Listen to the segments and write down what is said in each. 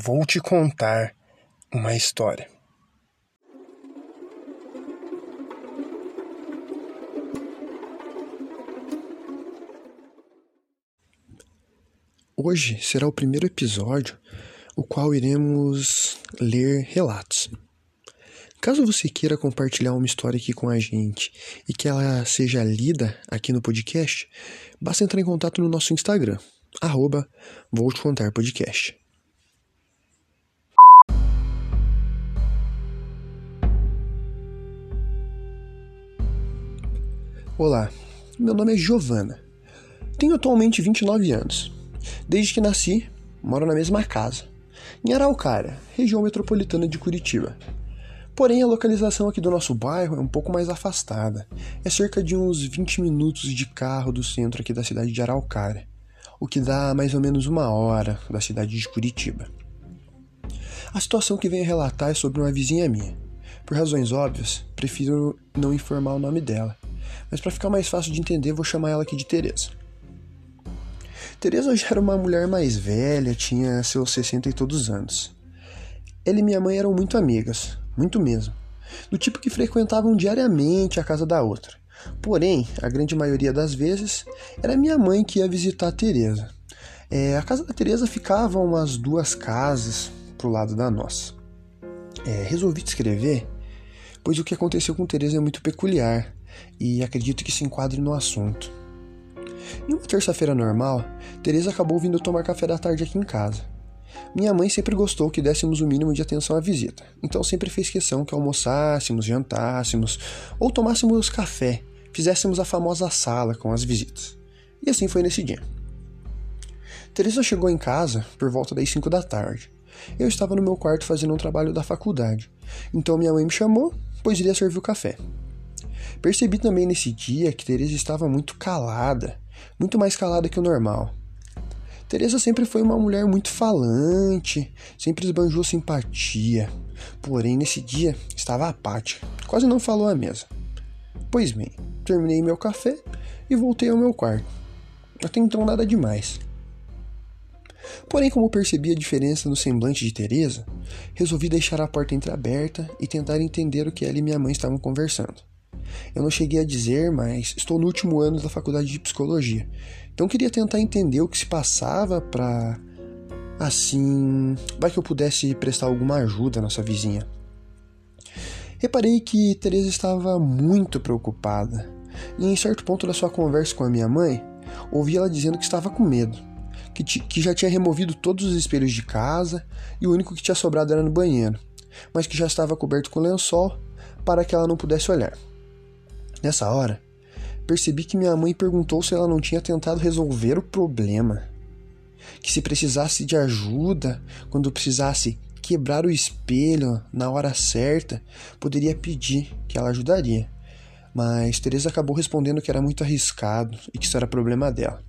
vou te contar uma história. Hoje será o primeiro episódio, o qual iremos ler relatos. Caso você queira compartilhar uma história aqui com a gente e que ela seja lida aqui no podcast, basta entrar em contato no nosso Instagram, arroba Vou Te Contar Podcast. Olá, meu nome é Giovana. Tenho atualmente 29 anos. Desde que nasci, moro na mesma casa, em Araucária, região metropolitana de Curitiba. Porém, a localização aqui do nosso bairro é um pouco mais afastada. É cerca de uns 20 minutos de carro do centro aqui da cidade de Araucária, o que dá mais ou menos uma hora da cidade de Curitiba. A situação que venho relatar é sobre uma vizinha minha. Por razões óbvias, prefiro não informar o nome dela, mas para ficar mais fácil de entender, vou chamar ela aqui de Teresa. Teresa já era uma mulher mais velha, tinha seus 60 e todos anos. Ela e minha mãe eram muito amigas, muito mesmo. Do tipo que frequentavam diariamente a casa da outra. Porém, a grande maioria das vezes, era minha mãe que ia visitar a Teresa. É, a casa da Teresa ficava umas duas casas pro lado da nossa. É, resolvi descrever, pois o que aconteceu com Teresa é muito peculiar e acredito que se enquadre no assunto. Em uma terça-feira normal, Teresa acabou vindo tomar café da tarde aqui em casa. Minha mãe sempre gostou que dessemos o mínimo de atenção à visita, então sempre fez questão que almoçássemos, jantássemos ou tomássemos café, fizéssemos a famosa sala com as visitas. E assim foi nesse dia. Teresa chegou em casa por volta das 5 da tarde. Eu estava no meu quarto fazendo um trabalho da faculdade, então minha mãe me chamou, pois iria servir o café. Percebi também nesse dia que Teresa estava muito calada, muito mais calada que o normal. Teresa sempre foi uma mulher muito falante, sempre esbanjou simpatia. Porém, nesse dia estava apática, quase não falou à mesa. Pois bem, terminei meu café e voltei ao meu quarto. Até então nada demais. Porém, como percebi a diferença no semblante de Teresa, resolvi deixar a porta entreaberta e tentar entender o que ela e minha mãe estavam conversando. Eu não cheguei a dizer, mas estou no último ano da faculdade de psicologia. Então queria tentar entender o que se passava para assim, vai que eu pudesse prestar alguma ajuda à nossa vizinha. Reparei que Teresa estava muito preocupada. E em certo ponto da sua conversa com a minha mãe, ouvi ela dizendo que estava com medo, que, que já tinha removido todos os espelhos de casa e o único que tinha sobrado era no banheiro, mas que já estava coberto com lençol para que ela não pudesse olhar. Nessa hora, percebi que minha mãe perguntou se ela não tinha tentado resolver o problema. Que se precisasse de ajuda, quando precisasse quebrar o espelho na hora certa, poderia pedir que ela ajudaria. Mas Teresa acabou respondendo que era muito arriscado e que isso era problema dela.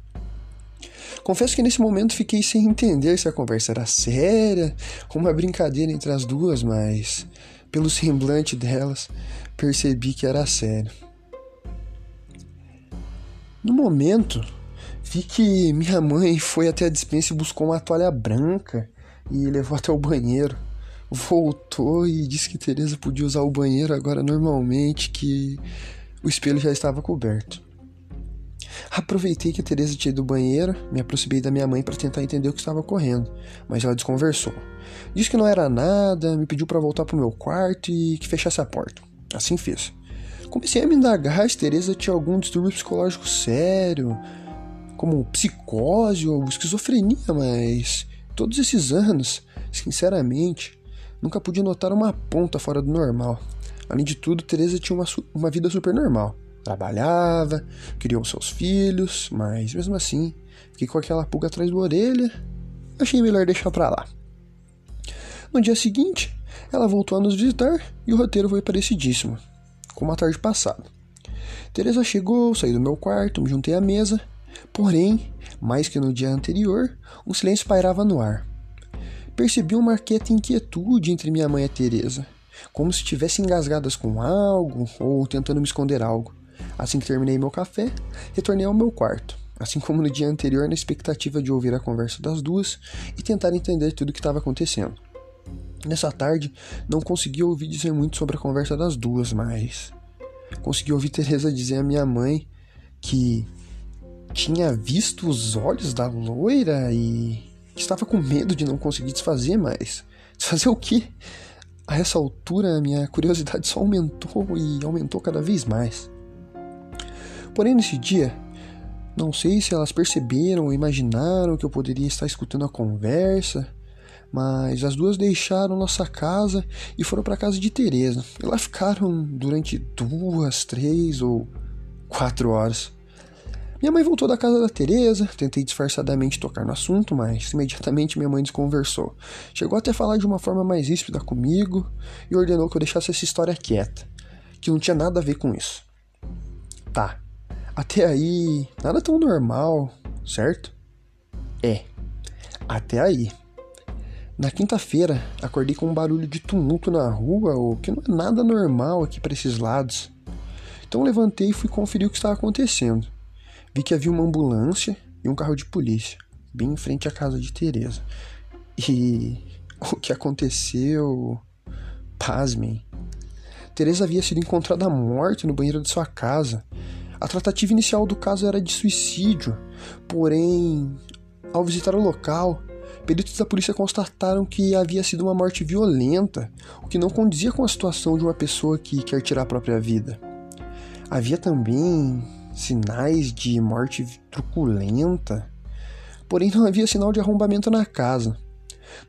Confesso que nesse momento fiquei sem entender se a conversa era séria ou uma brincadeira entre as duas, mas pelo semblante delas percebi que era sério. No momento, vi que minha mãe foi até a dispensa e buscou uma toalha branca e levou até o banheiro. Voltou e disse que Teresa podia usar o banheiro agora normalmente, que o espelho já estava coberto. Aproveitei que a Teresa tinha ido do banheiro, me aproximei da minha mãe para tentar entender o que estava ocorrendo, mas ela desconversou. Disse que não era nada, me pediu para voltar para o meu quarto e que fechasse a porta. Assim fiz. Comecei a me indagar se Teresa tinha algum distúrbio psicológico sério, como psicose ou esquizofrenia, mas todos esses anos, sinceramente, nunca pude notar uma ponta fora do normal. Além de tudo, Teresa tinha uma, uma vida super normal. Trabalhava, criou seus filhos, mas mesmo assim, fiquei com aquela pulga atrás da orelha. Achei melhor deixar pra lá. No dia seguinte, ela voltou a nos visitar e o roteiro foi parecidíssimo como a tarde passada. Teresa chegou, saí do meu quarto, me juntei à mesa, porém, mais que no dia anterior, um silêncio pairava no ar. Percebi uma quieta inquietude entre minha mãe e Teresa, como se estivessem engasgadas com algo ou tentando me esconder algo. Assim que terminei meu café, retornei ao meu quarto, assim como no dia anterior, na expectativa de ouvir a conversa das duas e tentar entender tudo o que estava acontecendo. Nessa tarde, não consegui ouvir dizer muito sobre a conversa das duas, mas consegui ouvir Teresa dizer à minha mãe que tinha visto os olhos da loira e que estava com medo de não conseguir desfazer mais. Desfazer o quê? A essa altura, minha curiosidade só aumentou e aumentou cada vez mais. Porém, nesse dia, não sei se elas perceberam ou imaginaram que eu poderia estar escutando a conversa, mas as duas deixaram nossa casa e foram para casa de Teresa. E lá ficaram durante duas, três ou quatro horas. Minha mãe voltou da casa da Teresa, tentei disfarçadamente tocar no assunto, mas imediatamente minha mãe desconversou. Chegou até a falar de uma forma mais ríspida comigo e ordenou que eu deixasse essa história quieta, que não tinha nada a ver com isso. Tá. Até aí, nada tão normal, certo? É. Até aí. Na quinta-feira, acordei com um barulho de tumulto na rua, o que não é nada normal aqui para esses lados. Então levantei e fui conferir o que estava acontecendo. Vi que havia uma ambulância e um carro de polícia, bem em frente à casa de Teresa. E o que aconteceu? Pasmem. Teresa havia sido encontrada morta no banheiro de sua casa. A tratativa inicial do caso era de suicídio, porém, ao visitar o local, Peritos da polícia constataram que havia sido uma morte violenta, o que não condizia com a situação de uma pessoa que quer tirar a própria vida. Havia também sinais de morte truculenta, porém não havia sinal de arrombamento na casa.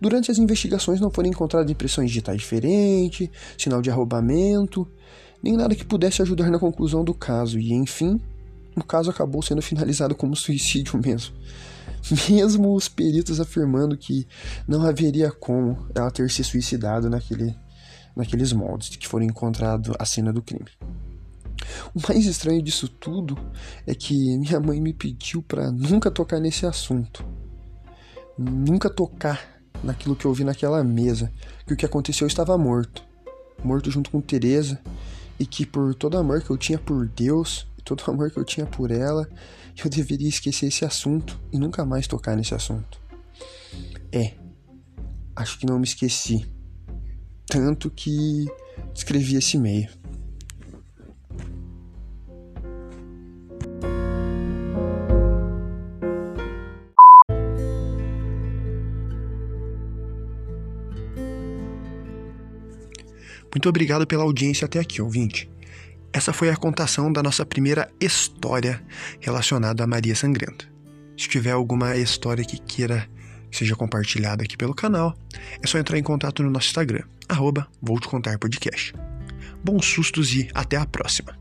Durante as investigações não foram encontradas impressões digitais diferentes, sinal de arrombamento, nem nada que pudesse ajudar na conclusão do caso, e enfim, o caso acabou sendo finalizado como suicídio mesmo mesmo os peritos afirmando que não haveria como ela ter se suicidado naquele, naqueles moldes que foram encontrados a cena do crime. O mais estranho disso tudo é que minha mãe me pediu para nunca tocar nesse assunto. Nunca tocar naquilo que eu vi naquela mesa, que o que aconteceu estava morto. Morto junto com Teresa e que por todo o amor que eu tinha por Deus, todo o amor que eu tinha por ela, eu deveria esquecer esse assunto e nunca mais tocar nesse assunto. É, acho que não me esqueci. Tanto que escrevi esse e-mail. Muito obrigado pela audiência até aqui, ouvinte. Essa foi a contação da nossa primeira história relacionada a Maria Sangrenta. Se tiver alguma história que queira que seja compartilhada aqui pelo canal, é só entrar em contato no nosso Instagram, arroba Vou Te Contar Podcast. Bons sustos e até a próxima!